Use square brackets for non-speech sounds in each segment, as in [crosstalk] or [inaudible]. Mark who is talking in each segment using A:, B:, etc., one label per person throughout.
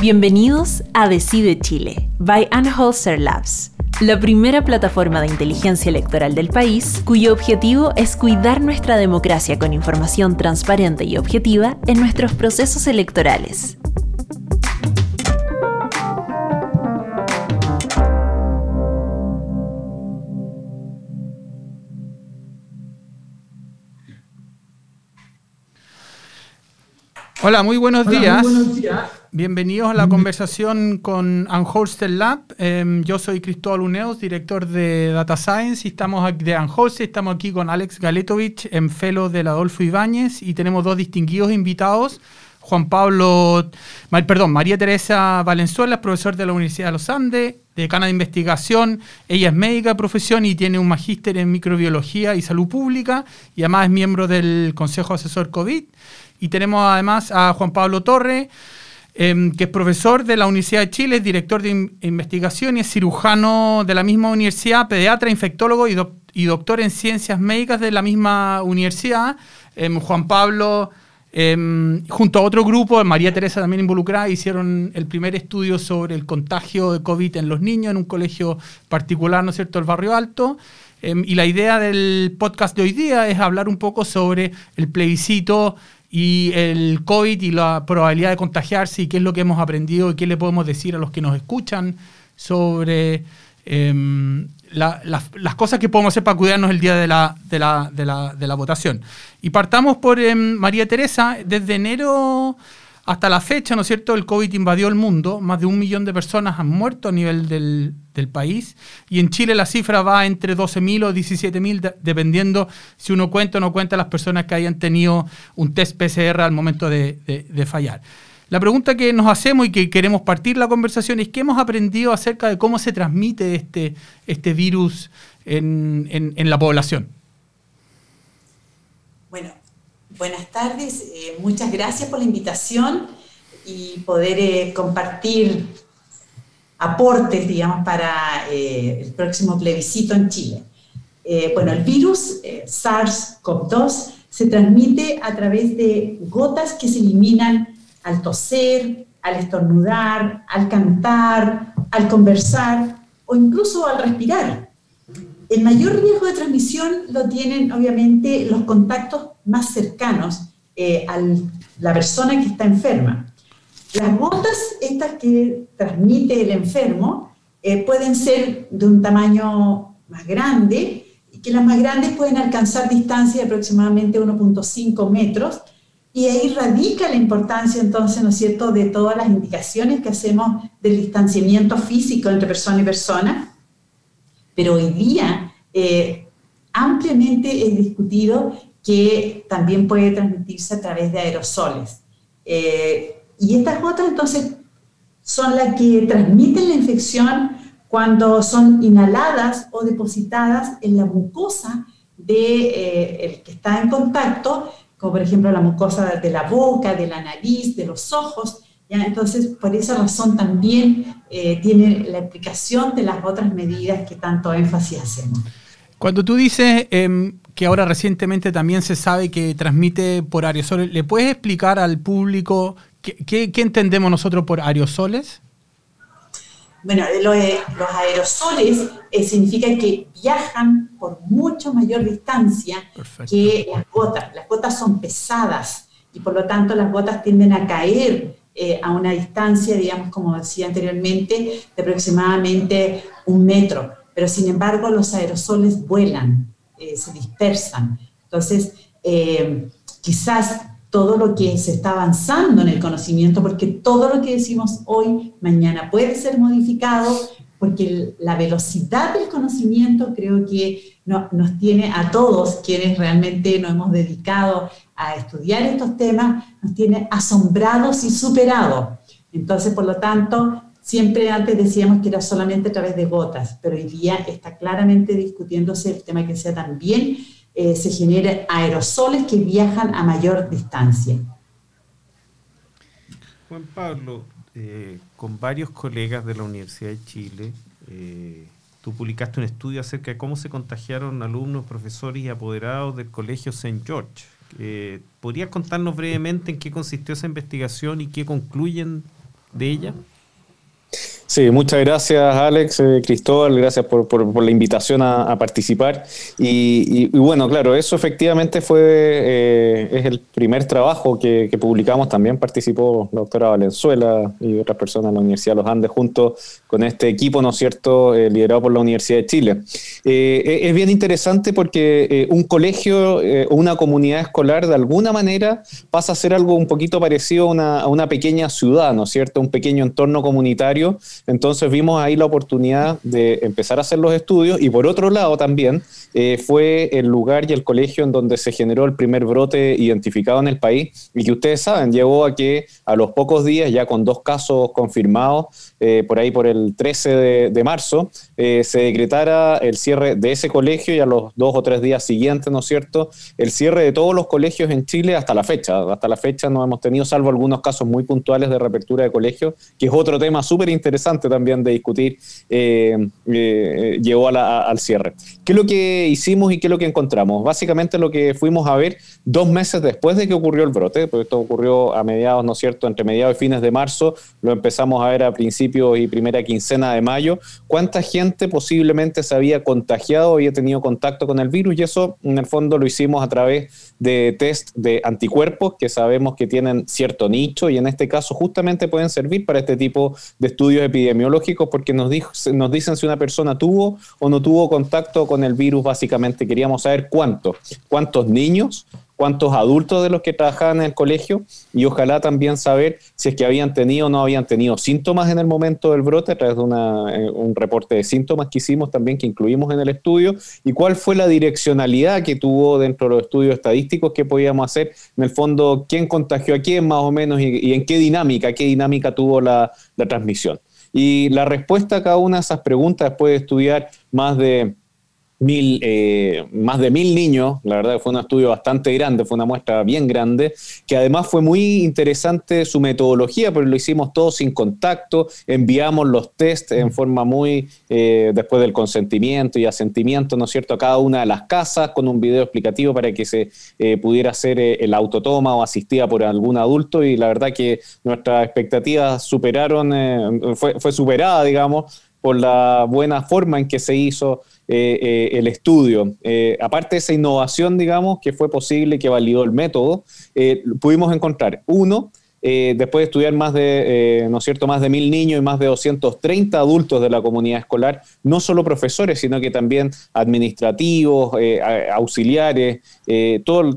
A: Bienvenidos a Decide Chile, by Anholster Labs, la primera plataforma de inteligencia electoral del país, cuyo objetivo es cuidar nuestra democracia con información transparente y objetiva en nuestros procesos electorales.
B: Hola, muy buenos, días. Bienvenidos a la conversación con Unholster Lab. Em, yo soy Cristóbal Uneos, director de Data Science, y estamos de Unholster. Estamos aquí con Alex Galetovich, en Fellow del Adolfo Ibáñez, y tenemos dos distinguidos invitados. Juan Pablo, perdón, María Teresa Valenzuela, profesor de la Universidad de los Andes, decana de investigación. Ella es médica de profesión y tiene un magíster en microbiología y salud pública, y además es miembro del Consejo Asesor COVID. Y tenemos además a Juan Pablo Torre, em, que es profesor de la Universidad de Chile, es director de investigación y es cirujano de la misma universidad, pediatra, infectólogo y, doctor en ciencias médicas de la misma universidad. Em, Juan Pablo, em, junto a otro grupo, María Teresa también involucrada, hicieron el primer estudio sobre el contagio de COVID en los niños en un colegio particular, ¿no es cierto?, el Barrio Alto. y la idea del podcast de hoy día es hablar un poco sobre el plebiscito y el COVID y la probabilidad de contagiarse y qué es lo que hemos aprendido y qué le podemos decir a los que nos escuchan sobre em, las cosas que podemos hacer para cuidarnos el día de la, de la, de la, de la votación. Y partamos por em, María Teresa, desde enero hasta la fecha, ¿no es cierto?, el COVID invadió el mundo, más de un millón de personas han muerto a nivel del, país, y en Chile la cifra va entre 12.000 o 17.000, dependiendo si uno cuenta o no cuenta las personas que hayan tenido un test PCR al momento de, fallar. La pregunta que nos hacemos y que queremos partir la conversación es qué hemos aprendido acerca de cómo se transmite este, este virus en, en la población.
C: Bueno, Buenas tardes, eh, muchas gracias por la invitación y poder eh, compartir aportes, digamos, para eh, el próximo plebiscito en Chile. bueno, el virus SARS-CoV-2 se transmite a través de gotas que se eliminan al toser, al estornudar, al cantar, al conversar o incluso al respirar. El mayor riesgo de transmisión lo tienen obviamente los contactos más cercanos eh, a la persona que está enferma. Las gotas, estas que transmite el enfermo, eh, pueden ser de un tamaño más grande y que las más grandes pueden alcanzar distancia de aproximadamente 1.5 metros. Y ahí radica la importancia entonces, ¿no es cierto?, de todas las indicaciones que hacemos del distanciamiento físico entre persona y persona pero hoy día eh, ampliamente es discutido que también puede transmitirse a través de aerosoles. Eh, y estas gotas entonces son las que transmiten la infección cuando son inhaladas o depositadas en la mucosa de, eh, que está en contacto, como por ejemplo la mucosa de la boca, de la nariz, de los ojos, entonces, por esa razón también eh, tiene la explicación de las otras medidas que tanto énfasis hacemos.
B: Cuando tú dices em, que ahora recientemente también se sabe que transmite por aerosoles, ¿le puedes explicar al público qué, entendemos nosotros por aerosoles?
C: Bueno, los aerosoles eh, significa que viajan por mucho mayor distancia que las gotas. Las gotas son pesadas y por lo tanto las gotas tienden a caer eh, a una distancia, digamos, como decía anteriormente, de aproximadamente un metro. Pero sin embargo, los aerosoles vuelan, eh, se dispersan. Entonces, eh, quizás todo lo que se está avanzando en el conocimiento, porque todo lo que decimos hoy, mañana puede ser modificado, porque la velocidad del conocimiento creo que nos tiene a todos quienes realmente nos hemos dedicado a estudiar estos temas, nos tiene asombrados y superados. Entonces, por lo tanto, siempre antes decíamos que era solamente a través de gotas, pero hoy día está claramente discutiéndose el tema que sea también eh, se generen aerosoles que viajan a mayor distancia.
D: Juan Pablo, eh, con varios colegas de la Universidad de Chile, eh, tú publicaste un estudio acerca de cómo se contagiaron alumnos, profesores y apoderados del Colegio St. George. ¿Podrías contarnos brevemente en qué consistió esa investigación y qué concluyen de ella?
E: Sí, muchas gracias Alex, eh, Cristóbal, gracias por, por, la invitación a, participar. Y, bueno, claro, eso efectivamente fue, eh, es el primer trabajo que, publicamos, también participó la doctora Valenzuela y otras personas en la Universidad de los Andes junto con este equipo, ¿no es cierto?, eh, liderado por la Universidad de Chile. es bien interesante porque un colegio o una comunidad escolar de alguna manera pasa a ser algo un poquito parecido a una, a una pequeña ciudad, ¿no es cierto?, un pequeño entorno comunitario entonces vimos ahí la oportunidad de empezar a hacer los estudios y por otro lado también eh, fue el lugar y el colegio en donde se generó el primer brote identificado en el país y que ustedes saben, llegó a que a los pocos días, ya con dos casos confirmados, eh, por ahí por el 13 de, marzo, eh, se decretara el cierre de ese colegio y a los dos o tres días siguientes, ¿no es cierto?, el cierre de todos los colegios en Chile hasta la fecha. Hasta la fecha no hemos tenido, salvo algunos casos muy puntuales de reapertura de colegios, que es otro tema súper interesante también de discutir, llegó al cierre. ¿Qué es lo que hicimos y qué es lo que encontramos? Básicamente lo que fuimos a ver dos meses después de que ocurrió el brote, porque esto ocurrió a mediados, ¿no es cierto?, entre mediados y fines de marzo, lo empezamos a ver a principios y primera quincena de mayo, cuánta gente posiblemente se había contagiado, había tenido contacto con el virus y eso en el fondo lo hicimos a través de test de anticuerpos que sabemos que tienen cierto nicho y en este caso justamente pueden servir para este tipo de estudios epidemiológicos porque nos, nos dicen si una persona tuvo o no tuvo contacto con el virus básicamente. Queríamos saber cuántos, cuántos niños, cuántos adultos de los que trabajaban en el colegio y ojalá también saber si es que habían tenido o no habían tenido síntomas en el momento del brote a través de eh, un reporte de síntomas que hicimos también, que incluimos en el estudio, y cuál fue la direccionalidad que tuvo dentro de los estudios estadísticos que podíamos hacer, en el fondo, quién contagió a quién más o menos y, en qué dinámica, qué dinámica tuvo la transmisión. Y la respuesta a cada una de esas preguntas, después de estudiar más de mil, eh, más de mil niños, la verdad que fue un estudio bastante grande, fue una muestra bien grande, que además fue muy interesante su metodología, porque lo hicimos todos sin contacto, enviamos los test en forma muy, eh, después del consentimiento y asentimiento, ¿no es cierto?, a cada una de las casas con un video explicativo para que se eh, pudiera hacer el autotoma o asistida por algún adulto y la verdad que nuestras expectativas superaron, fue, fue superada, digamos, por la buena forma en que se hizo eh, eh, el estudio. Eh, aparte de esa innovación, digamos, que fue posible, que validó el método, pudimos encontrar, uno, después de estudiar más de, ¿no es cierto?, más de mil niños y más de 230 adultos de la comunidad escolar, no solo profesores, sino que también administrativos, auxiliares, todo,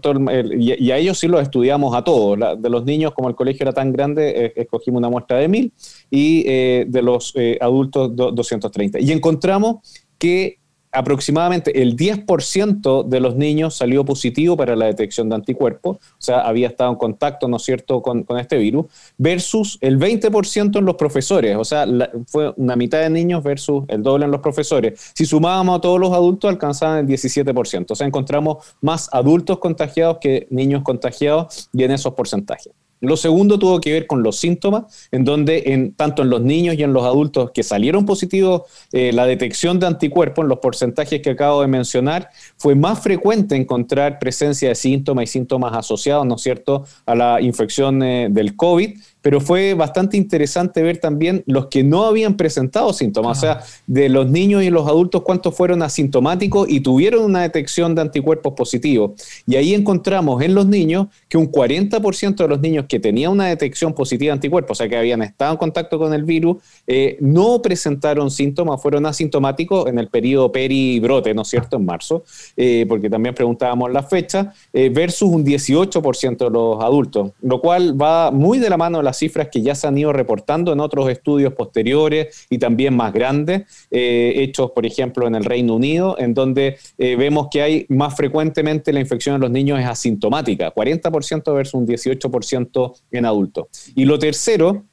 E: y, a ellos sí los estudiamos a todos. de los niños, como el colegio era tan grande, escogimos una muestra de mil y de los adultos 230. Y encontramos que aproximadamente el 10% de los niños salió positivo para la detección de anticuerpos, o sea, había estado en contacto, ¿no es cierto?, con, este virus, versus el 20% en los profesores, o sea, fue una mitad de niños versus el doble en los profesores. Si sumábamos a todos los adultos, alcanzaban el 17%, o sea, encontramos más adultos contagiados que niños contagiados y en esos porcentajes. Lo segundo tuvo que ver con los síntomas, en donde en, tanto en los niños y en los adultos que salieron positivos, eh, la detección de anticuerpos en los porcentajes que acabo de mencionar, fue más frecuente encontrar presencia de síntomas y síntomas asociados, ¿no es cierto?, a la infección eh, del COVID pero fue bastante interesante ver también los que no habían presentado síntomas, o sea, de los niños y los adultos, cuántos fueron asintomáticos y tuvieron una detección de anticuerpos positivos. Y ahí encontramos en los niños que un 40% de los niños que tenían una detección positiva de anticuerpos, o sea, que habían estado en contacto con el virus, eh, no presentaron síntomas, fueron asintomáticos en el periodo peribrote, ¿no es cierto?, en marzo, eh, porque también preguntábamos la fecha, eh, versus un 18% de los adultos, lo cual va muy de la mano de la cifras que ya se han ido reportando en otros estudios posteriores y también más grandes, eh, hechos, por ejemplo, en el Reino Unido, en donde eh, vemos que hay más frecuentemente la infección en los niños es asintomática, 40% versus un 18% en adultos. Y lo tercero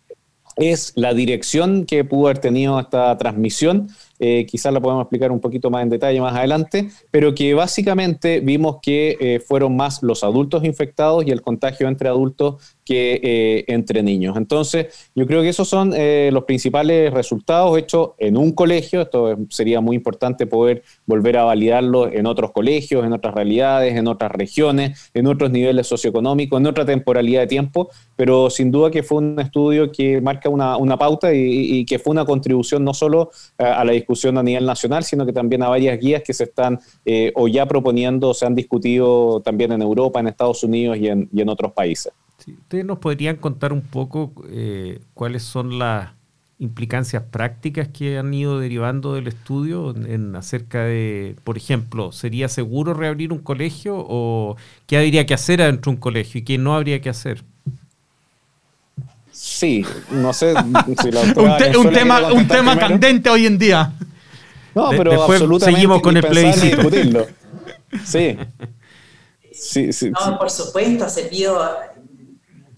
E: es la dirección que pudo haber tenido esta transmisión eh, quizás la podemos explicar un poquito más en detalle más adelante, pero que básicamente vimos que fueron más los adultos infectados y el contagio entre adultos que eh, entre niños. Entonces, yo creo que esos son eh, los principales resultados hechos en un colegio. Esto sería muy importante poder volver a validarlo en otros colegios, en otras realidades, en otras regiones, en otros niveles socioeconómicos, en otra temporalidad de tiempo, pero sin duda que fue un estudio que marca una, pauta y, que fue una contribución no solo a, la discusión a nivel nacional, sino que también a varias guías que se están eh, o ya proponiendo, se han discutido también en Europa, en Estados Unidos y en otros países.
D: ¿Ustedes nos podrían contar un poco eh, cuáles son las implicancias prácticas que han ido derivando del estudio en, acerca de, por ejemplo, ¿sería seguro reabrir un colegio o qué habría que hacer adentro de un colegio y qué no habría que hacer?
E: Sí, no sé
B: si la [laughs] un, tema, un tema candente hoy en día.
E: No, pero Después
D: seguimos con el plebiscito.
E: Sí. [laughs]
C: Sí, sí. No, por supuesto, ha servido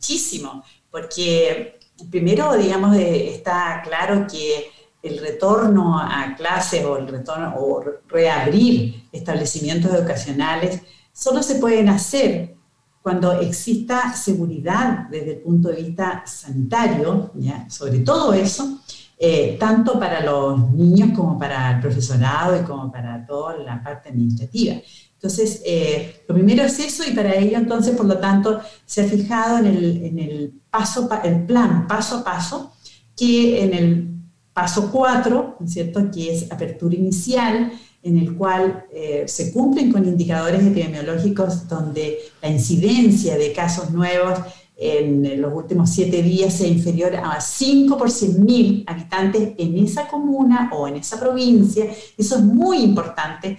C: muchísimo, porque primero, digamos, está claro que el retorno a clases o el retorno o reabrir establecimientos educacionales solo se pueden hacer cuando exista seguridad desde el punto de vista sanitario, sobre todo eso, eh, tanto para los niños como para el profesorado y como para toda la parte administrativa. Entonces, eh, lo primero es eso y para ello entonces, por lo tanto, se ha fijado en el, paso, el plan paso a paso, que en el paso 4, ¿cierto?, que es apertura inicial, en el cual eh, se cumplen con indicadores epidemiológicos donde la incidencia de casos nuevos en los últimos siete días sea inferior a 5 por 100 mil habitantes en esa comuna o en esa provincia. Eso es muy importante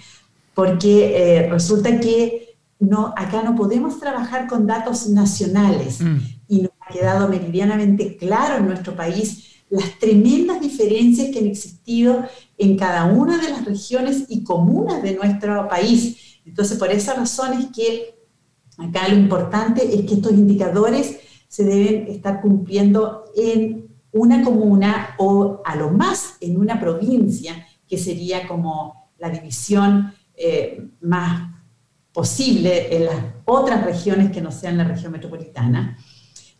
C: porque eh, resulta que no, acá no podemos trabajar con datos nacionales mm. y nos ha quedado meridianamente claro en nuestro país las tremendas diferencias que han existido en cada una de las regiones y comunas de nuestro país. Entonces, por esa razón es que acá lo importante es que estos indicadores se deben estar cumpliendo en una comuna o a lo más en una provincia, que sería como la división eh, más posible en las otras regiones que no sean la región metropolitana.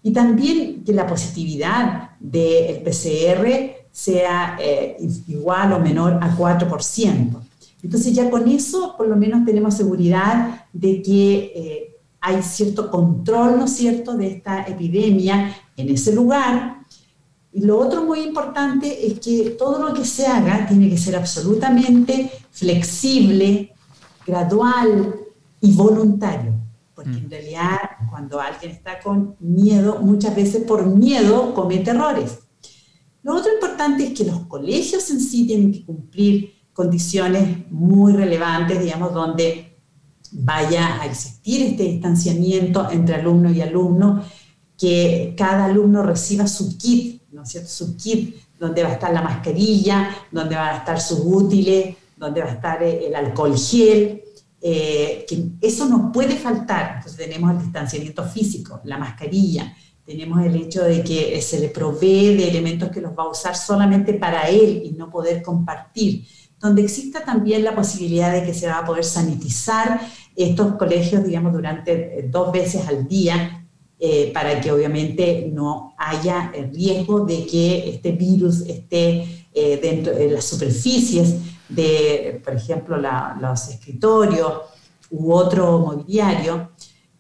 C: Y también que la positividad del PCR sea eh, igual o menor a 4%. Entonces ya con eso por lo menos tenemos seguridad de que eh, hay cierto control, ¿no es cierto?, de esta epidemia en ese lugar y lo otro muy importante es que todo lo que se haga tiene que ser absolutamente flexible, gradual y voluntario. Porque en mm. realidad cuando alguien está con miedo, muchas veces por miedo comete errores. Lo otro importante es que los colegios en sí tienen que cumplir condiciones muy relevantes, digamos, donde vaya a existir este distanciamiento entre alumno y alumno, que cada alumno reciba su kit ¿no es cierto? Su kit, donde va a estar la mascarilla, donde van a estar sus útiles, donde va a estar eh, el alcohol gel, eh, que eso no puede faltar. Entonces tenemos el distanciamiento físico, la mascarilla, tenemos el hecho de que se le provee de elementos que los va a usar solamente para él y no poder compartir, donde exista también la posibilidad de que se va a poder sanitizar estos colegios, digamos, durante eh, dos veces al día, eh, para que obviamente no haya el riesgo de que este virus esté eh, dentro de las superficies de, por ejemplo, los escritorios u otro mobiliario.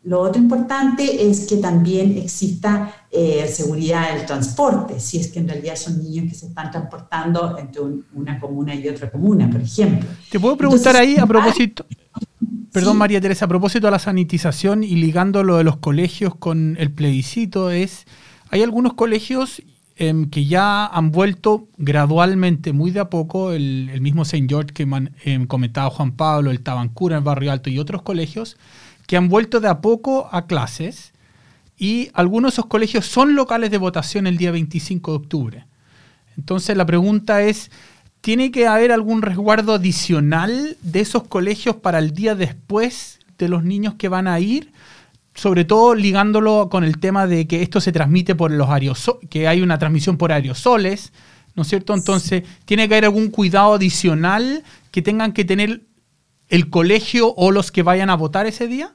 C: Lo otro importante es que también exista eh, seguridad del transporte, si es que en realidad son niños que se están transportando entre una comuna y otra comuna, por ejemplo.
B: Te puedo preguntar ahí a propósito. [laughs] Perdón, María Teresa, a propósito de la sanitización y ligando lo de los colegios con el plebiscito, es, hay algunos colegios em, que ya han vuelto gradualmente, muy de a poco, el, mismo St. George que em, comentaba Juan Pablo, el Tabancura, el Barrio Alto y otros colegios, que han vuelto de a poco a clases y algunos de esos colegios son locales de votación el día 25 de octubre. Entonces la pregunta es, ¿Tiene que haber algún resguardo adicional de esos colegios para el día después de los niños que van a ir? Sobre todo ligándolo con el tema de que esto se transmite por los aerosoles, que hay una transmisión por aerosoles, ¿no es cierto? Entonces, ¿tiene que haber algún cuidado adicional que tengan que tener el colegio o los que vayan a votar ese día?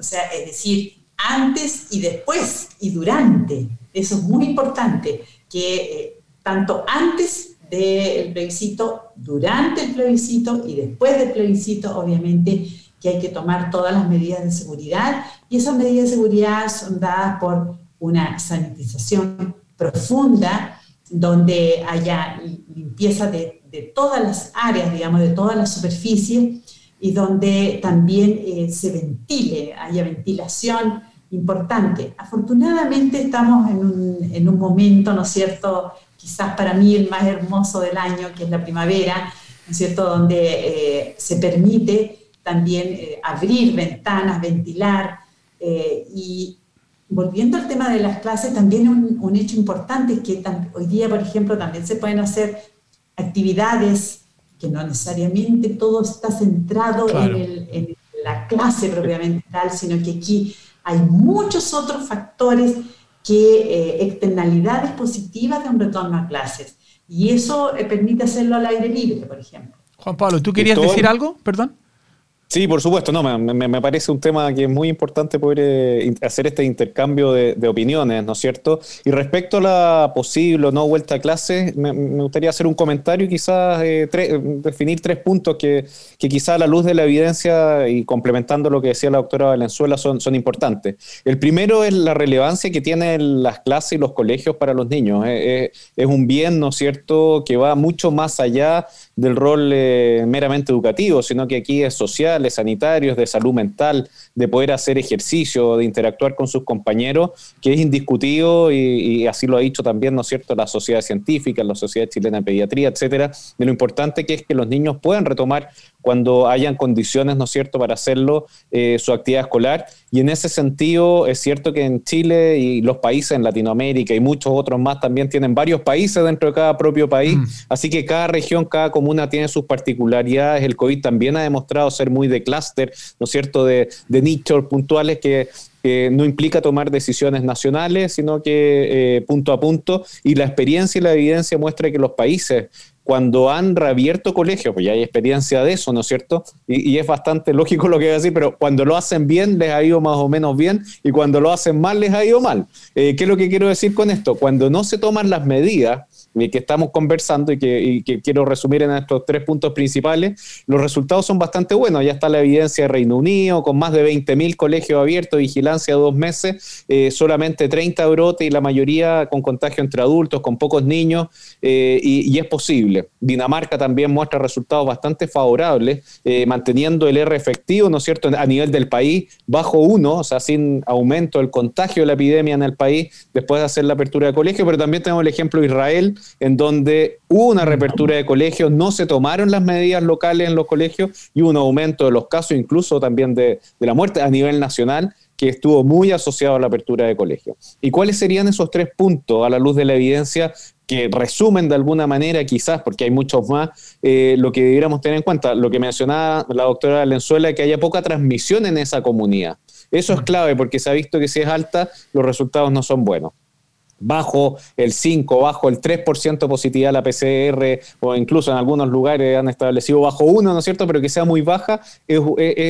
C: O sea, es decir, antes y después y durante. Eso es muy importante, que eh, tanto antes del plebiscito, durante el plebiscito y después del plebiscito, obviamente que hay que tomar todas las medidas de seguridad y esas medidas de seguridad son dadas por una sanitización profunda donde haya limpieza de, de todas las áreas, digamos, de todas las superficies y donde también eh, se ventile, haya ventilación importante. Afortunadamente estamos en un, en un, momento, ¿no es cierto?, quizás para mí el más hermoso del año, que es la primavera, ¿no es cierto?, donde eh, se permite también eh, abrir ventanas, ventilar. y volviendo al tema de las clases, también un, un hecho importante es que hoy día, por ejemplo, también se pueden hacer actividades que no necesariamente todo está centrado en, la clase propiamente tal, sino que aquí hay muchos otros factores que eh, externalidades positivas de un retorno a clases. Y eso eh, permite hacerlo al aire libre, por ejemplo.
B: Juan Pablo, ¿tú querías decir algo? Perdón.
E: Sí, por supuesto, no, me, me, parece un tema que es muy importante poder eh, hacer este intercambio de, opiniones, ¿no es cierto? Y respecto a la posible o no vuelta a clase, me, gustaría hacer un comentario y quizás eh, definir tres puntos que, que quizás a la luz de la evidencia y complementando lo que decía la doctora Valenzuela son, son importantes. El primero es la relevancia que tienen las clases y los colegios para los niños. es un bien, ¿no es cierto?, que va mucho más allá del rol eh, meramente educativo, sino que aquí es social, es sanitario, es de salud mental, de poder hacer ejercicio, de interactuar con sus compañeros, que es indiscutido y, así lo ha dicho también, ¿no es cierto?, la sociedad científica, la sociedad chilena de pediatría, etcétera, de lo importante que es que los niños puedan retomar cuando hayan condiciones, ¿no es cierto?, para hacerlo, eh, su actividad escolar. Y en ese sentido, es cierto que en Chile y los países en Latinoamérica y muchos otros más también tienen varios países dentro de cada propio país, mm. así que cada región, cada comuna tiene sus particularidades. El COVID también ha demostrado ser muy de clúster, ¿no es cierto?, de, de nichos puntuales que no implica tomar decisiones nacionales, sino que eh, punto a punto, y la experiencia y la evidencia muestra que los países cuando han reabierto colegios, pues ya hay experiencia de eso, ¿no es cierto? Y, es bastante lógico lo que voy a decir, pero cuando lo hacen bien les ha ido más o menos bien y cuando lo hacen mal les ha ido mal. Eh, ¿Qué es lo que quiero decir con esto? Cuando no se toman las medidas que estamos conversando y que, quiero resumir en estos tres puntos principales, los resultados son bastante buenos. Ya está la evidencia de Reino Unido, con más de 20.000 colegios abiertos, vigilancia dos meses, eh, solamente 30 brotes y la mayoría con contagio entre adultos, con pocos niños, eh, y, es posible. Dinamarca también muestra resultados bastante favorables, eh, manteniendo el R efectivo, ¿no es cierto?, a nivel del país, bajo uno, o sea, sin aumento del contagio de la epidemia en el país, después de hacer la apertura de colegios, pero también tenemos el ejemplo de Israel, en donde hubo una reapertura de colegios, no se tomaron las medidas locales en los colegios y hubo un aumento de los casos, incluso también de, la muerte a nivel nacional, que estuvo muy asociado a la apertura de colegios. ¿Y cuáles serían esos tres puntos a la luz de la evidencia que resumen de alguna manera, quizás, porque hay muchos más, eh, lo que debiéramos tener en cuenta? Lo que mencionaba la doctora Valenzuela, que haya poca transmisión en esa comunidad. Eso es clave porque se ha visto que si es alta, los resultados no son buenos bajo el 5, bajo el 3% positividad la PCR, o incluso en algunos lugares han establecido bajo 1, ¿no es cierto? Pero que sea muy baja es,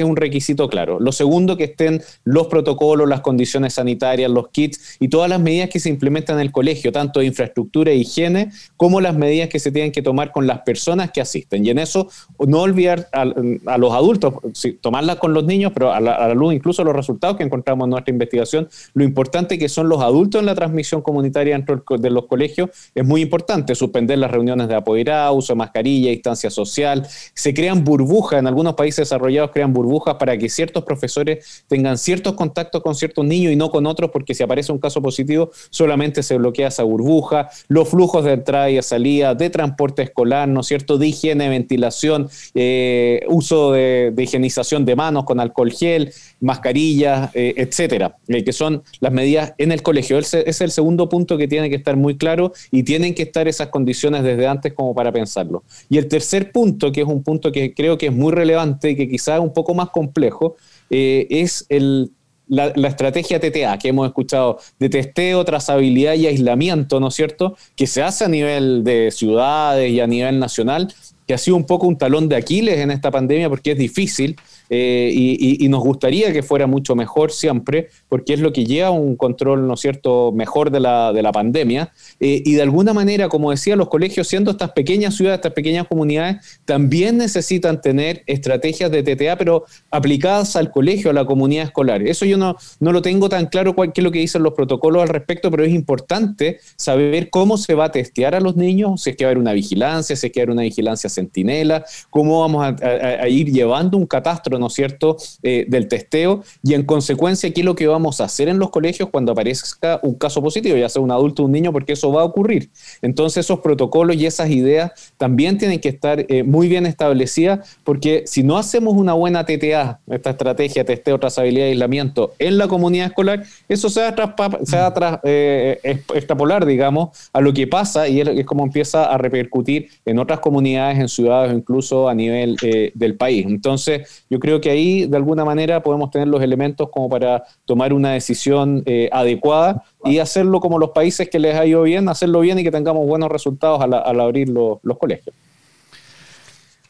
E: un requisito claro. Lo segundo, que estén los protocolos, las condiciones sanitarias, los kits y todas las medidas que se implementan en el colegio, tanto infraestructura e higiene, como las medidas que se tienen que tomar con las personas que asisten. Y en eso, no olvidar a, los adultos, tomarlas con los niños, pero a la, a la luz incluso los resultados que encontramos en nuestra investigación, lo importante que son los adultos en la transmisión comunitaria dentro de los colegios es muy importante. Suspender las reuniones de apoderado, uso de mascarilla, distancia social. Se crean burbujas, en algunos países desarrollados crean burbujas para que ciertos profesores tengan ciertos contactos con ciertos niños y no con otros, porque si aparece un caso positivo, solamente se bloquea esa burbuja. Los flujos de entrada y salida, de transporte escolar, ¿no es cierto? De higiene, ventilación, eh, uso de, higienización de manos con alcohol gel, mascarillas, eh, etcétera, eh, que son las medidas en el colegio. Ese es el segundo punto que tiene que estar muy claro y tienen que estar esas condiciones desde antes como para pensarlo. Y el tercer punto, que es un punto que creo que es muy relevante y que quizás es un poco más complejo, eh, es el la, la, estrategia TTA que hemos escuchado de testeo, trazabilidad y aislamiento, ¿no es cierto? Que se hace a nivel de ciudades y a nivel nacional, que ha sido un poco un talón de Aquiles en esta pandemia porque es difícil eh, y, nos gustaría que fuera mucho mejor siempre, porque es lo que lleva a un control, ¿no es cierto?, mejor de la, de la pandemia. Eh, y de alguna manera, como decía, los colegios, siendo estas pequeñas ciudades, estas pequeñas comunidades, también necesitan tener estrategias de TTA, pero aplicadas al colegio, a la comunidad escolar. Eso yo no, no lo tengo tan claro cuál qué es lo que dicen los protocolos al respecto, pero es importante saber cómo se va a testear a los niños, si es que va a haber una vigilancia, si es que va a haber una vigilancia centinela, cómo vamos a, ir llevando un catastro, ¿no es cierto?, eh, del testeo y en consecuencia qué es lo que vamos a hacer en los colegios cuando aparezca un caso positivo, ya sea un adulto o un niño, porque eso va a ocurrir. Entonces esos protocolos y esas ideas también tienen que estar eh, muy bien establecidas, porque si no hacemos una buena TTA, esta estrategia, testeo, trazabilidad y aislamiento en la comunidad escolar, eso se va a, se va a eh, extrapolar, digamos, a lo que pasa y es, como empieza a repercutir en otras comunidades, en ciudades o incluso a nivel eh, del país. Entonces, yo creo que ahí, de alguna manera, podemos tener los elementos como para tomar una decisión eh, adecuada y hacerlo como los países que les ha ido bien, hacerlo bien y que tengamos buenos resultados al, abrir los colegios.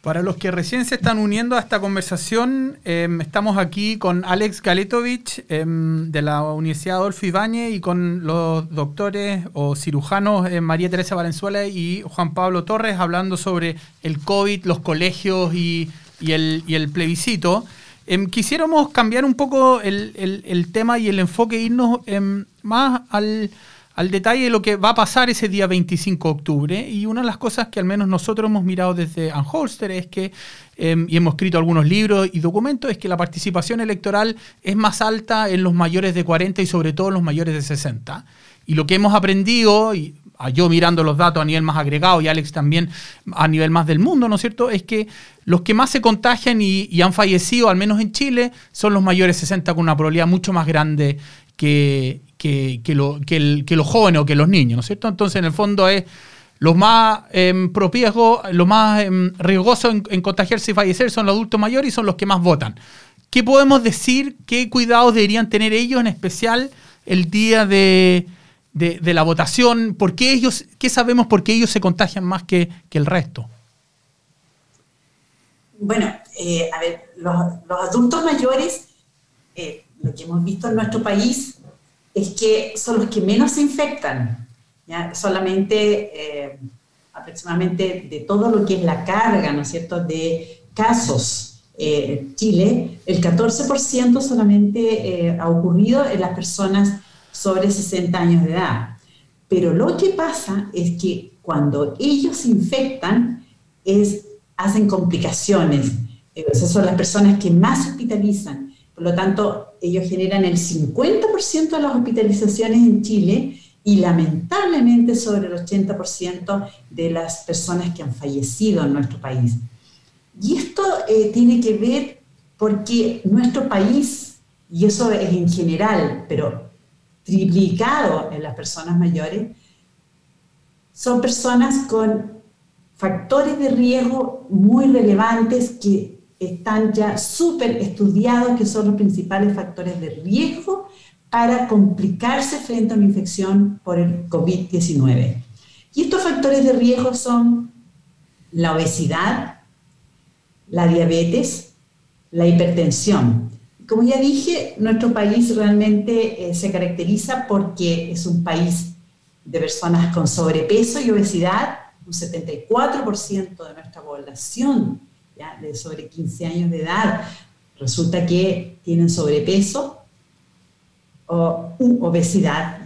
B: Para los que recién se están uniendo a esta conversación, em, estamos aquí con Alex Galetovich em, de la Universidad Adolfo Ibáñez y con los doctores o cirujanos eh, María Teresa Valenzuela y Juan Pablo Torres hablando sobre el COVID, los colegios y, el, plebiscito. Em, quisiéramos cambiar un poco el, el, tema y el enfoque, irnos más al al detalle de lo que va a pasar ese día 25 de octubre. Y una de las cosas que al menos nosotros hemos mirado desde Anholster es que, em, y hemos escrito algunos libros y documentos, es que la participación electoral es más alta en los mayores de 40 y sobre todo en los mayores de 60. Y lo que hemos aprendido, y yo mirando los datos a nivel más agregado y Alex también a nivel más del mundo, ¿no es cierto? Es que los que más se contagian y, han fallecido, al menos en Chile, son los mayores de 60 con una probabilidad mucho más grande que, que, lo, que, los jóvenes o que los niños, ¿no es cierto? Entonces, en el fondo es los más eh, los más em, riesgosos en, contagiarse y fallecer son los adultos mayores y son los que más votan. ¿Qué podemos decir? ¿Qué cuidados deberían tener ellos, en especial el día de, la votación? ¿Por qué ellos, qué sabemos por qué ellos se contagian más que, el resto?
C: Bueno, eh, a ver, los, adultos mayores, eh, lo que hemos visto en nuestro país es que son los que menos se infectan. Solamente eh, aproximadamente de todo lo que es la carga, ¿no es cierto?, de casos Chile, el 14% solamente ha ocurrido en las personas sobre 60 años de edad. Pero lo que pasa es que cuando ellos se infectan, es, hacen complicaciones. Esas son las personas que más hospitalizan por lo tanto, ellos generan el 50% de las hospitalizaciones en Chile y lamentablemente sobre el 80% de las personas que han fallecido en nuestro país. Y esto eh, tiene que ver porque nuestro país, y eso es en general, pero triplicado en las personas mayores, son personas con factores de riesgo muy relevantes que están ya súper estudiados que son los principales factores de riesgo para complicarse frente a una infección por el COVID-19. Y estos factores de riesgo son la obesidad, la diabetes, la hipertensión. Como ya dije, nuestro país realmente eh, se caracteriza porque es un país de personas con sobrepeso y obesidad. Un 74% de nuestra población de sobre 15 años de edad, resulta que tienen sobrepeso o obesidad.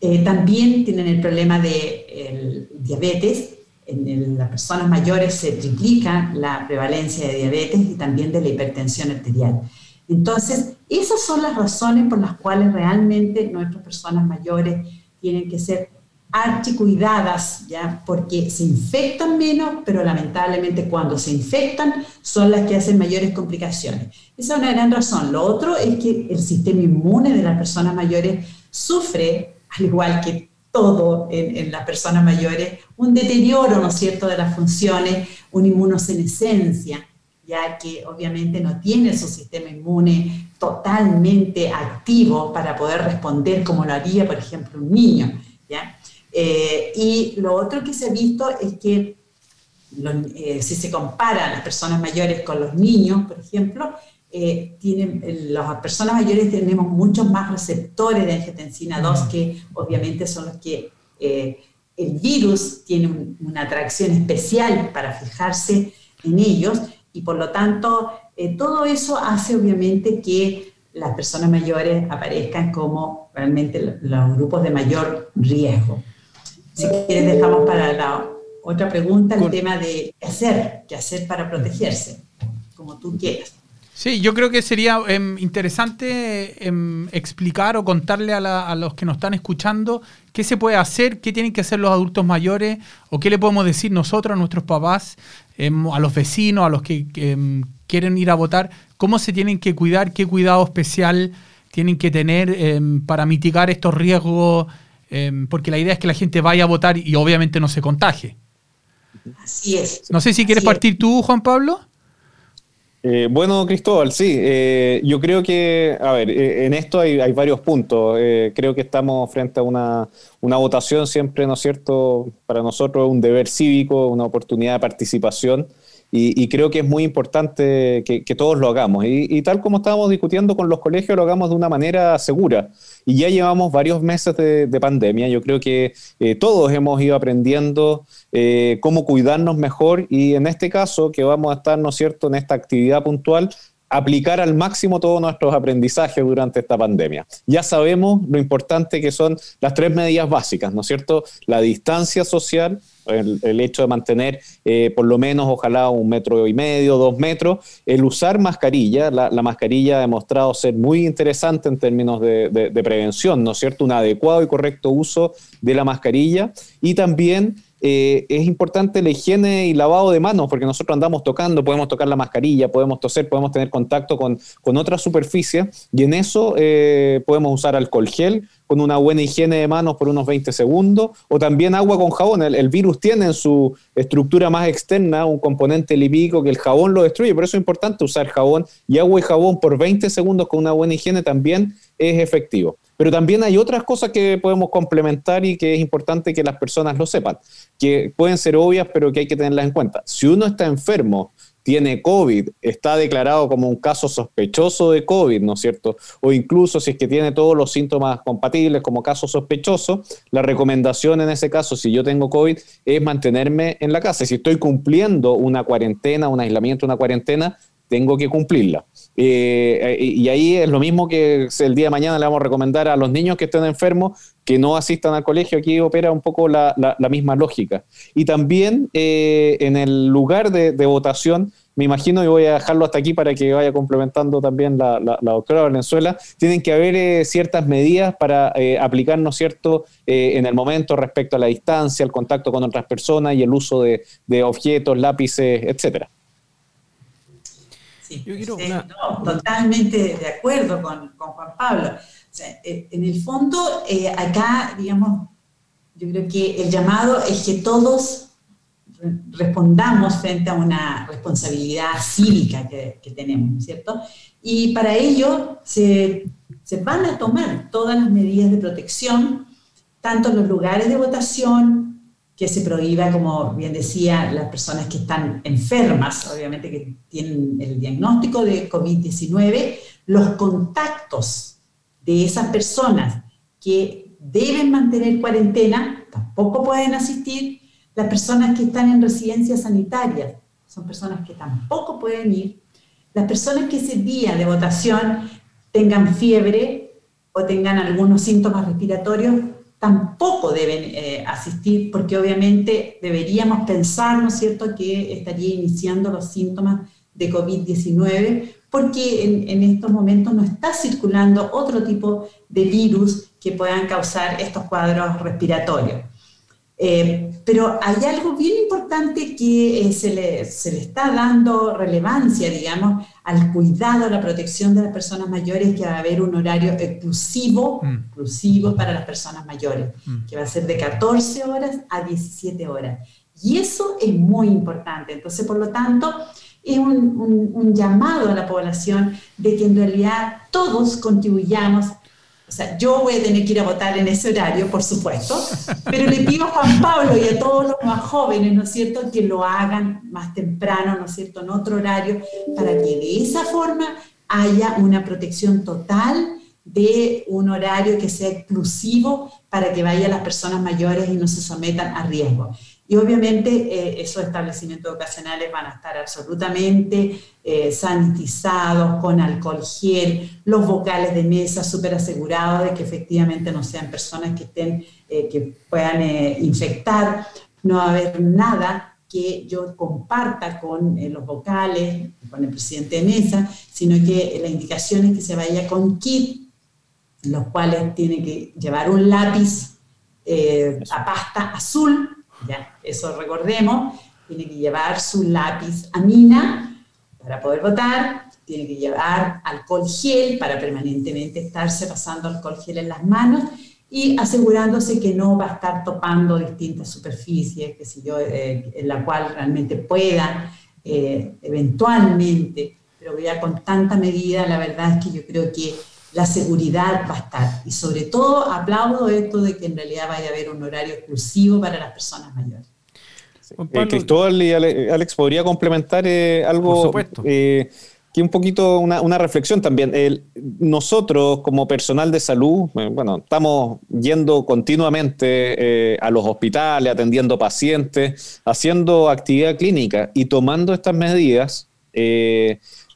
C: Eh, también tienen el problema de diabetes. En las personas mayores se triplica la prevalencia de diabetes y también de la hipertensión arterial. Entonces, esas son las razones por las cuales realmente nuestras personas mayores tienen que ser archicuidadas, ¿ya? porque se infectan menos, pero lamentablemente cuando se infectan son las que hacen mayores complicaciones. Esa es una gran razón. Lo otro es que el sistema inmune de las personas mayores sufre, al igual que todo en, las personas mayores, un deterioro, ¿no es cierto?, de las funciones, una inmunosenescencia, ya que obviamente no tiene su sistema inmune totalmente activo para poder responder como lo haría, por ejemplo, un niño. ¿ya? Eh, y lo otro que se ha visto es que eh, si se compara las personas mayores con los niños, por ejemplo, eh, tienen, las personas mayores tenemos muchos más receptores de angiotensina 2 que obviamente son los que el virus tiene una atracción especial para fijarse en ellos y por lo tanto todo eso hace obviamente que las personas mayores aparezcan como realmente los grupos de mayor riesgo. Si quieres, dejamos para la otra pregunta el tema de qué hacer, qué hacer para protegerse, como tú quieras.
B: Sí, yo creo que sería em, interesante em, explicar o contarle a, los que nos están escuchando qué se puede hacer, qué tienen que hacer los adultos mayores o qué le podemos decir nosotros a nuestros papás, em, a los vecinos, a los que quieren ir a votar, cómo se tienen que cuidar, qué cuidado especial tienen que tener para mitigar estos riesgos, porque la idea es que la gente vaya a votar y obviamente no se contagie.
C: Así es.
B: No sé si quieres partir tú, Juan Pablo.
E: Eh, bueno, Cristóbal, sí, eh, yo creo que, a ver, eh, en esto hay, varios puntos. creo que estamos frente a una, una, votación siempre, ¿no es cierto? Para nosotros un deber cívico, una oportunidad de participación y, creo que es muy importante que, todos lo hagamos. Y, tal como estábamos discutiendo con los colegios, lo hagamos de una manera segura. Y ya llevamos varios meses de, pandemia. Yo creo que eh, todos hemos ido aprendiendo eh, cómo cuidarnos mejor y en este caso, que vamos a estar, ¿no es cierto?, en esta actividad puntual, aplicar al máximo todos nuestros aprendizajes durante esta pandemia. Ya sabemos lo importante que son las tres medidas básicas, ¿no es cierto? La distancia social, el, hecho de mantener eh, por lo menos, ojalá, un metro y medio, dos metros, el usar mascarilla, la, mascarilla ha demostrado ser muy interesante en términos de, de, prevención, ¿no es cierto? Un adecuado y correcto uso de la mascarilla y también eh, es importante la higiene y lavado de manos, porque nosotros andamos tocando, podemos tocar la mascarilla, podemos toser, podemos tener contacto con, con otra superficie, y en eso eh, podemos usar alcohol gel con una buena higiene de manos por unos 20 segundos, o también agua con jabón. El, virus tiene en su estructura más externa un componente lipídico que el jabón lo destruye, por eso es importante usar jabón y agua y jabón por 20 segundos con una buena higiene también es efectivo. Pero también hay otras cosas que podemos complementar y que es importante que las personas lo sepan, que pueden ser obvias, pero que hay que tenerlas en cuenta. Si uno está enfermo, tiene COVID, está declarado como un caso sospechoso de COVID, ¿no es cierto? O incluso si es que tiene todos los síntomas compatibles como caso sospechoso, la recomendación en ese caso, si yo tengo COVID, es mantenerme en la casa. Si estoy cumpliendo una cuarentena, un aislamiento, una cuarentena, tengo que cumplirla. Eh, y ahí es lo mismo que el día de mañana le vamos a recomendar a los niños que estén enfermos que no asistan al colegio. Aquí opera un poco la, misma lógica. Y también eh, en el lugar de, votación, me imagino, y voy a dejarlo hasta aquí para que vaya complementando también la, doctora Valenzuela, tienen que haber eh, ciertas medidas para aplicar, ¿no es cierto?, en el momento respecto a la distancia, el contacto con otras personas y el uso de objetos, lápices, etcétera.
C: Totalmente de acuerdo con, Juan Pablo. Eh, en el fondo, eh, acá, digamos, yo creo que el llamado es que todos respondamos frente a una responsabilidad cívica que, tenemos, ¿cierto? Y para ello se, se, van a tomar todas las medidas de protección, tanto en los lugares de votación que se prohíba, como bien decía, las personas que están enfermas, obviamente que tienen el diagnóstico de COVID-19, los contactos de esas personas que deben mantener cuarentena tampoco pueden asistir, las personas que están en residencias sanitarias son personas que tampoco pueden ir, las personas que ese día de votación tengan fiebre o tengan algunos síntomas respiratorios tampoco deben eh, asistir porque obviamente deberíamos pensar, ¿no cierto?, que estaría iniciando los síntomas de COVID-19 porque en, estos momentos no está circulando otro tipo de virus que puedan causar estos cuadros respiratorios. Eh, pero hay algo bien importante que eh, se, le, se, le, está dando relevancia, digamos, al cuidado, a la protección de las personas mayores, que va a haber un horario exclusivo, mm. exclusivo para las personas mayores, mm. que va a ser de 14 horas a 17 horas. Y eso es muy importante. Entonces, por lo tanto, es un, un, llamado a la población de que en realidad todos contribuyamos, sea, yo voy a tener que ir a votar en ese horario, por supuesto, pero le pido a Juan Pablo y a todos los más jóvenes, ¿no es cierto?, que lo hagan más temprano, ¿no es cierto?, en otro horario, para que de esa forma haya una protección total de un horario que sea exclusivo para que vayan las personas mayores y no se sometan a riesgo. Y obviamente eh, esos establecimientos ocasionales van a estar absolutamente eh, sanitizados, con alcohol gel, los vocales de mesa súper asegurados de que efectivamente no sean personas que, estén, eh, que puedan infectar. No va a haber nada que yo comparta con los vocales, con el presidente de mesa, sino que la indicación es que se vaya con kit, los cuales tiene que llevar un lápiz a pasta azul ya, eso recordemos, tiene que llevar su lápiz amina para poder votar, tiene que llevar alcohol gel para permanentemente estarse pasando alcohol gel en las manos y asegurándose que no va a estar topando distintas superficies, que si yo, eh, en la cual realmente pueda eh, eventualmente, pero ya con tanta medida, la verdad es que yo creo que la seguridad va a estar. Y sobre todo aplaudo esto de que en realidad vaya a haber un horario exclusivo para las personas mayores.
E: Eh, Cristóbal y Alex, ¿podría complementar eh, algo? Eh, que un poquito una, reflexión también. nosotros como personal de salud, bueno, estamos yendo continuamente a los hospitales, atendiendo pacientes, haciendo actividad clínica y tomando estas medidas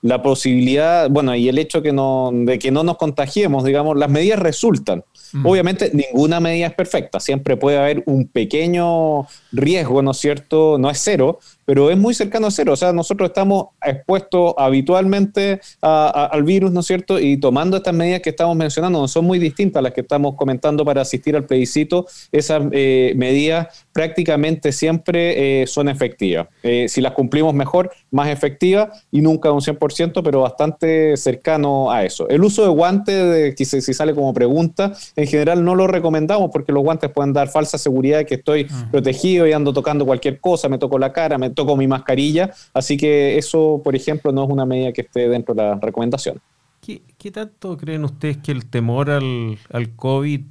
E: la posibilidad, bueno, y el hecho que no, de que no nos contagiemos, digamos, las medidas resultan. Mm. Obviamente ninguna medida es perfecta, siempre puede haber un pequeño riesgo, ¿no es cierto? No es cero, pero es muy cercano a cero. O sea, nosotros estamos expuestos habitualmente al virus, ¿no es cierto? Y tomando estas medidas que estamos mencionando, no son muy distintas a las que estamos comentando para asistir al plebiscito, esas eh, medidas prácticamente siempre eh, son efectivas. Eh, si las cumplimos mejor, más efectivas y nunca un 100%, pero bastante cercano a eso. El uso de guantes, de, si, sale como pregunta, en general no lo recomendamos porque los guantes pueden dar falsa seguridad de que estoy protegido y ando tocando cualquier cosa, me toco la cara, me toco mi mascarilla, así que eso, por ejemplo, no es una medida que esté dentro de la recomendación.
D: ¿Qué, tanto creen ustedes que el temor al, al COVID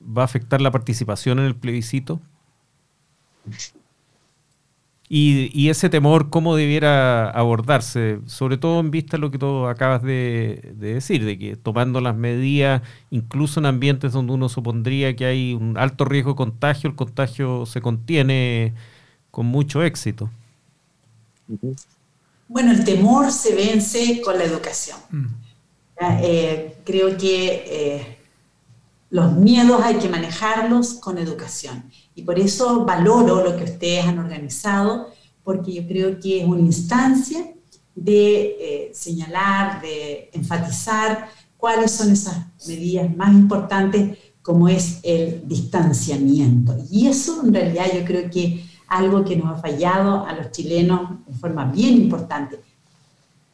D: va a afectar la participación en el plebiscito? Y, ese temor, ¿cómo debiera abordarse? Sobre todo en vista de lo que tú acabas de, decir, de que tomando las medidas, incluso en ambientes donde uno supondría que hay un alto riesgo de contagio, el contagio se contiene con mucho éxito.
C: Bueno, el temor se vence con la educación. Mm. Eh, creo que eh, los miedos hay que manejarlos con educación. Y por eso valoro lo que ustedes han organizado, porque yo creo que es una instancia de eh, señalar, de enfatizar cuáles son esas medidas más importantes, como es el distanciamiento. Y eso en realidad yo creo que algo que nos ha fallado a los chilenos de forma bien importante.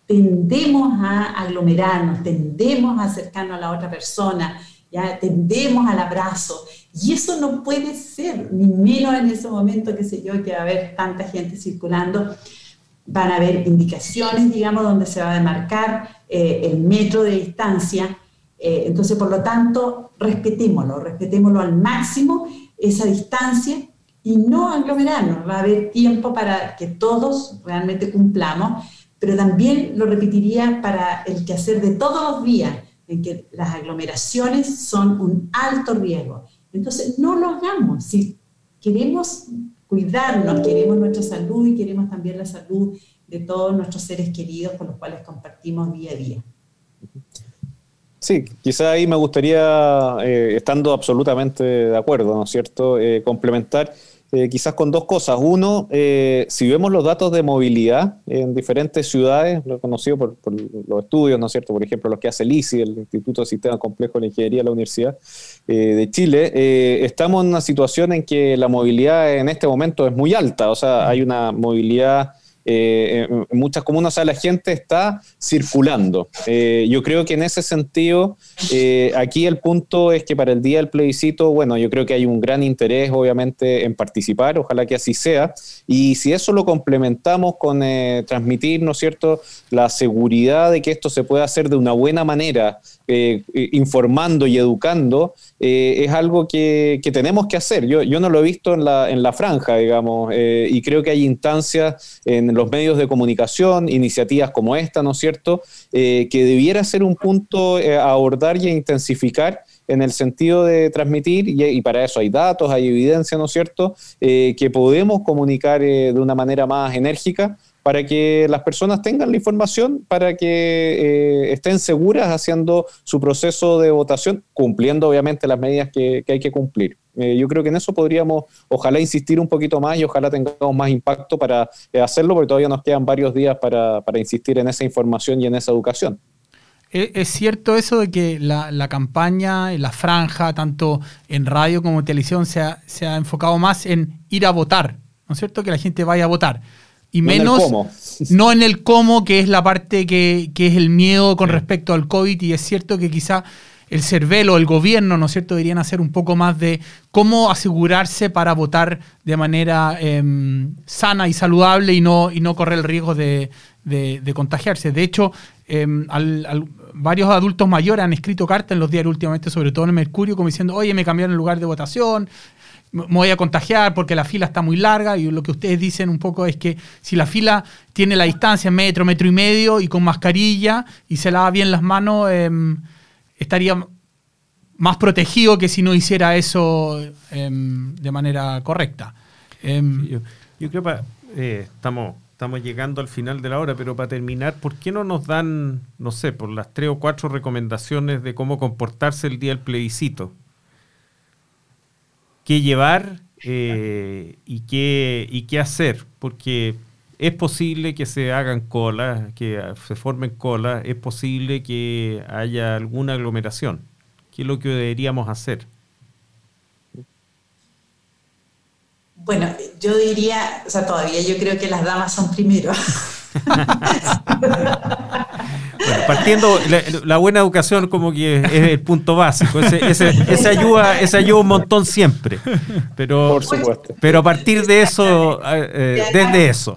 C: Tendemos a aglomerarnos, tendemos a acercarnos a la otra persona, ya tendemos al abrazo. Y eso no puede ser, ni menos en ese momento, que sé yo, que va a haber tanta gente circulando. Van a haber indicaciones, digamos, donde se va a demarcar eh, el metro de distancia. Eh, entonces, por lo tanto, respetémoslo, respetémoslo al máximo, esa distancia, y no aglomerarnos. Va a haber tiempo para que todos realmente cumplamos, pero también lo repetiría para el quehacer de todos los días, en que las aglomeraciones son un alto riesgo. Entonces, no lo hagamos. Si queremos cuidarnos, queremos nuestra salud y queremos también la salud de todos nuestros seres queridos con los cuales compartimos día a día.
E: Sí, quizá ahí me gustaría, eh, estando absolutamente de acuerdo, ¿no es cierto?, eh, complementar eh, quizás con dos cosas. Uno, eh, si vemos los datos de movilidad en diferentes ciudades, lo conocido por, los estudios, ¿no es cierto? Por ejemplo, los que hace el ICI, el Instituto de Sistema Complejo de Ingeniería de la Universidad eh, de Chile, estamos en una situación en que la movilidad en este momento es muy alta, o sea, hay una movilidad eh, en muchas comunas, o sea, la gente está circulando. Eh, yo creo que en ese sentido, eh, aquí el punto es que para el día del plebiscito, bueno, yo creo que hay un gran interés, obviamente, en participar, ojalá que así sea, y si eso lo complementamos con transmitir, ¿no es cierto?, la seguridad de que esto se puede hacer de una buena manera, informando y educando, es algo que, tenemos que hacer. Yo, yo no lo he visto en la, en la franja, digamos, y creo que hay instancias en los medios de comunicación, iniciativas como esta, ¿no es cierto?, eh, que debiera ser un punto eh, a abordar y a intensificar en el sentido de transmitir, y, para eso hay datos, hay evidencia, ¿no es cierto?, eh, que podemos comunicar de una manera más enérgica para que las personas tengan la información, para que eh, estén seguras haciendo su proceso de votación, cumpliendo obviamente las medidas que, hay que cumplir. Eh, yo creo que en eso podríamos, ojalá, insistir un poquito más y ojalá tengamos más impacto para eh, hacerlo, porque todavía nos quedan varios días para, insistir en esa información y en esa educación.
B: ¿Es cierto eso de que la, la campaña, la franja, tanto en radio como en televisión, se ha, se ha enfocado más en ir a votar? ¿No es cierto? Que la gente vaya a votar y menos [laughs] no en el cómo, que es la parte que, es el miedo con respecto al COVID y es cierto que quizá el CERVEL el gobierno, ¿no es cierto?, deberían hacer un poco más de cómo asegurarse para votar de manera em, sana y saludable y no, y no correr el riesgo de, contagiarse. De hecho, em, varios adultos mayores han escrito cartas en los diarios últimamente, sobre todo en Mercurio, como diciendo, oye, me cambiaron el lugar de votación, me voy a contagiar porque la fila está muy larga y lo que ustedes dicen un poco es que si la fila tiene la distancia metro, metro y medio y con mascarilla y se lava bien las manos, em, estaría más protegido que si no hiciera eso em, de manera correcta.
D: Em, yo, creo que eh, estamos, estamos llegando al final de la hora, pero para terminar, ¿por qué no nos dan, no sé, por las tres o cuatro recomendaciones de cómo comportarse el día del plebiscito? Qué llevar eh, y, qué, y qué hacer, porque es posible que se hagan colas, que se formen colas, es posible que haya alguna aglomeración. ¿Qué es lo que deberíamos hacer?
C: Bueno, yo diría, o sea, todavía yo creo que las damas son primero. [laughs] [laughs]
D: partiendo, la, buena educación como que es el punto básico, ese, ayuda, ese ayuda un montón siempre, pero, pero a partir de eso, eh, desde eso.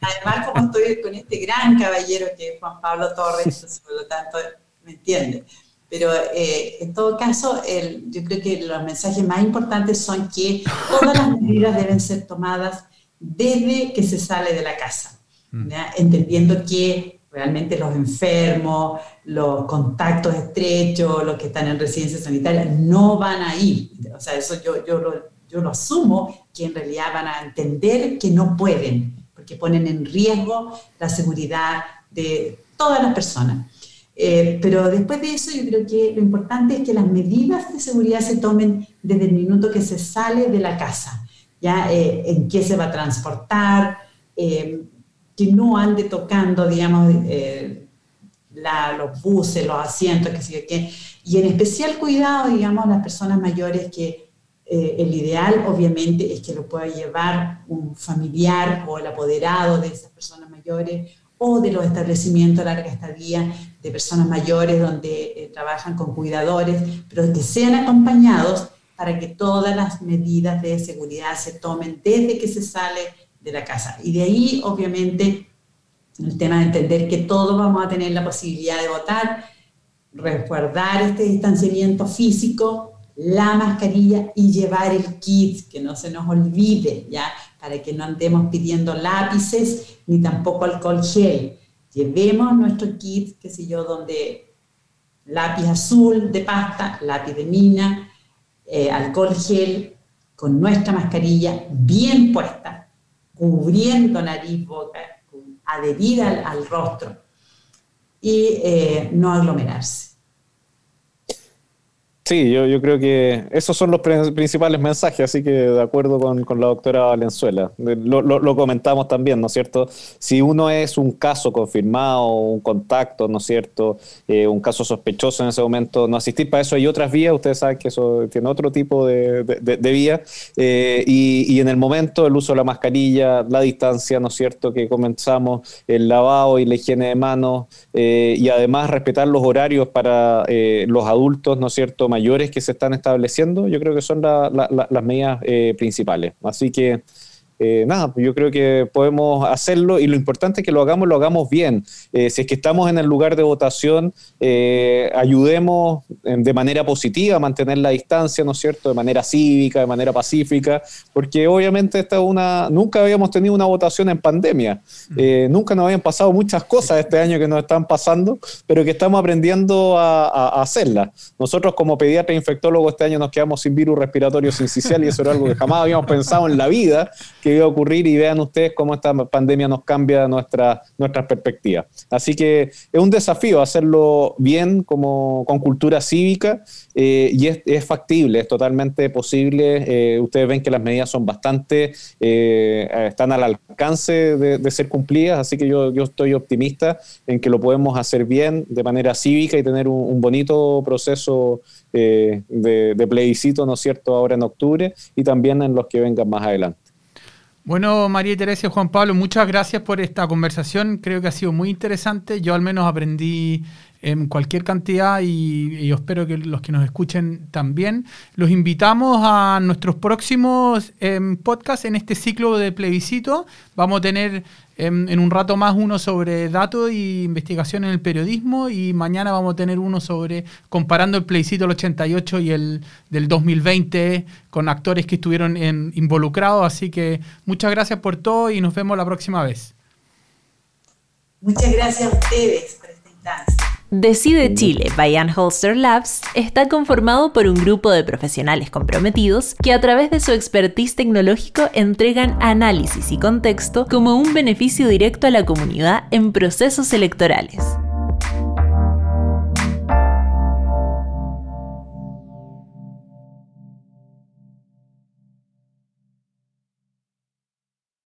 C: Además, como estoy con este gran caballero que es Juan Pablo Torres, por lo tanto, me entiende. Pero eh, en todo caso, el, yo creo que los mensajes más importantes son que todas las medidas deben ser tomadas desde que se sale de la casa, mm. entendiendo que realmente los enfermos, los contactos estrechos, los que están en residencia sanitaria, no van a ir. O sea, eso yo, yo, lo, yo lo asumo, que en realidad van a entender que no pueden, porque ponen en riesgo la seguridad de todas las personas. Eh, pero después de eso yo creo que lo importante es que las medidas de seguridad se tomen desde el minuto que se sale de la casa, ya eh, en qué se va a transportar, eh, que no ande tocando, digamos, eh, los buses, los asientos, que sé qué. Y en especial cuidado, digamos, las personas mayores que eh, el ideal obviamente es que lo pueda llevar un familiar o el apoderado de esas personas mayores o de los establecimientos larga estadía de personas mayores donde eh, trabajan con cuidadores, pero que sean acompañados para que todas las medidas de seguridad se tomen desde que se sale de la casa. Y de ahí, obviamente, el tema de entender que todos vamos a tener la posibilidad de votar, resguardar este distanciamiento físico, la mascarilla y llevar el kit, que no se nos olvide, ¿ya? Para que no andemos pidiendo lápices ni tampoco alcohol gel. Llevemos nuestro kit, qué sé yo, donde lápiz azul de pasta, lápiz de mina, eh, alcohol gel, con nuestra mascarilla bien puesta, cubriendo nariz, boca, adherida al, rostro y eh, no aglomerarse.
E: Sí, yo, yo creo que esos son los principales mensajes, así que de acuerdo con, con la doctora Valenzuela. Lo, lo, comentamos también, ¿no es cierto? Si uno es un caso confirmado, un contacto, ¿no es cierto? Eh, un caso sospechoso en ese momento, no asistir para eso hay otras vías, ustedes saben que eso tiene otro tipo de, de, vías. Eh, y, y, en el momento el uso de la mascarilla, la distancia, ¿no es cierto? Que comenzamos, el lavado y la higiene de manos, eh, y además respetar los horarios para los adultos, ¿no es cierto? Mayores que se están estableciendo, yo creo que son las medidas eh, principales. Así que eh, nada, yo creo que podemos hacerlo y lo importante es que lo hagamos, lo hagamos bien. Eh, si es que estamos en el lugar de votación, eh, ayudemos de manera positiva a mantener la distancia, ¿no es cierto? De manera cívica, de manera pacífica, porque obviamente esta una, nunca habíamos tenido una votación en pandemia, nunca nos habían pasado muchas cosas este año que nos están pasando, pero que estamos aprendiendo a, a, hacerlas. Nosotros como pediatra e infectólogo este año nos quedamos sin virus respiratorio sincicial y eso era algo que jamás habíamos pensado en la vida que iba a ocurrir y vean ustedes cómo esta pandemia nos cambia nuestra, nuestras perspectivas. Así que es un desafío hacerlo bien, como, con cultura cívica, eh, y es, factible, es totalmente posible. Eh, ustedes ven que las medidas son bastante, eh, están al alcance de, ser cumplidas, así que yo, yo estoy optimista en que lo podemos hacer bien, de manera cívica y tener un, bonito proceso de, de plebiscito, ¿no es cierto?, ahora en octubre y también en los que vengan más adelante.
B: Bueno, María Teresa y Juan Pablo, muchas gracias por esta conversación. Creo que ha sido muy interesante. Yo al menos aprendí en cualquier cantidad y, yo espero que los que nos escuchen también. Los invitamos a nuestros próximos em, podcasts en este ciclo de plebiscito. Vamos a tener em, en, un rato más uno sobre datos e investigación en el periodismo y mañana vamos a tener uno sobre comparando el plebiscito del 88 y el del 2020 con actores que estuvieron involucrados. Así que muchas gracias por todo y nos vemos la próxima vez.
C: Muchas gracias a ustedes por esta instancia.
A: Decide Chile by Holster Labs está conformado por un grupo de profesionales comprometidos que a través de su expertise tecnológico entregan análisis y contexto como un beneficio directo a la comunidad en procesos electorales.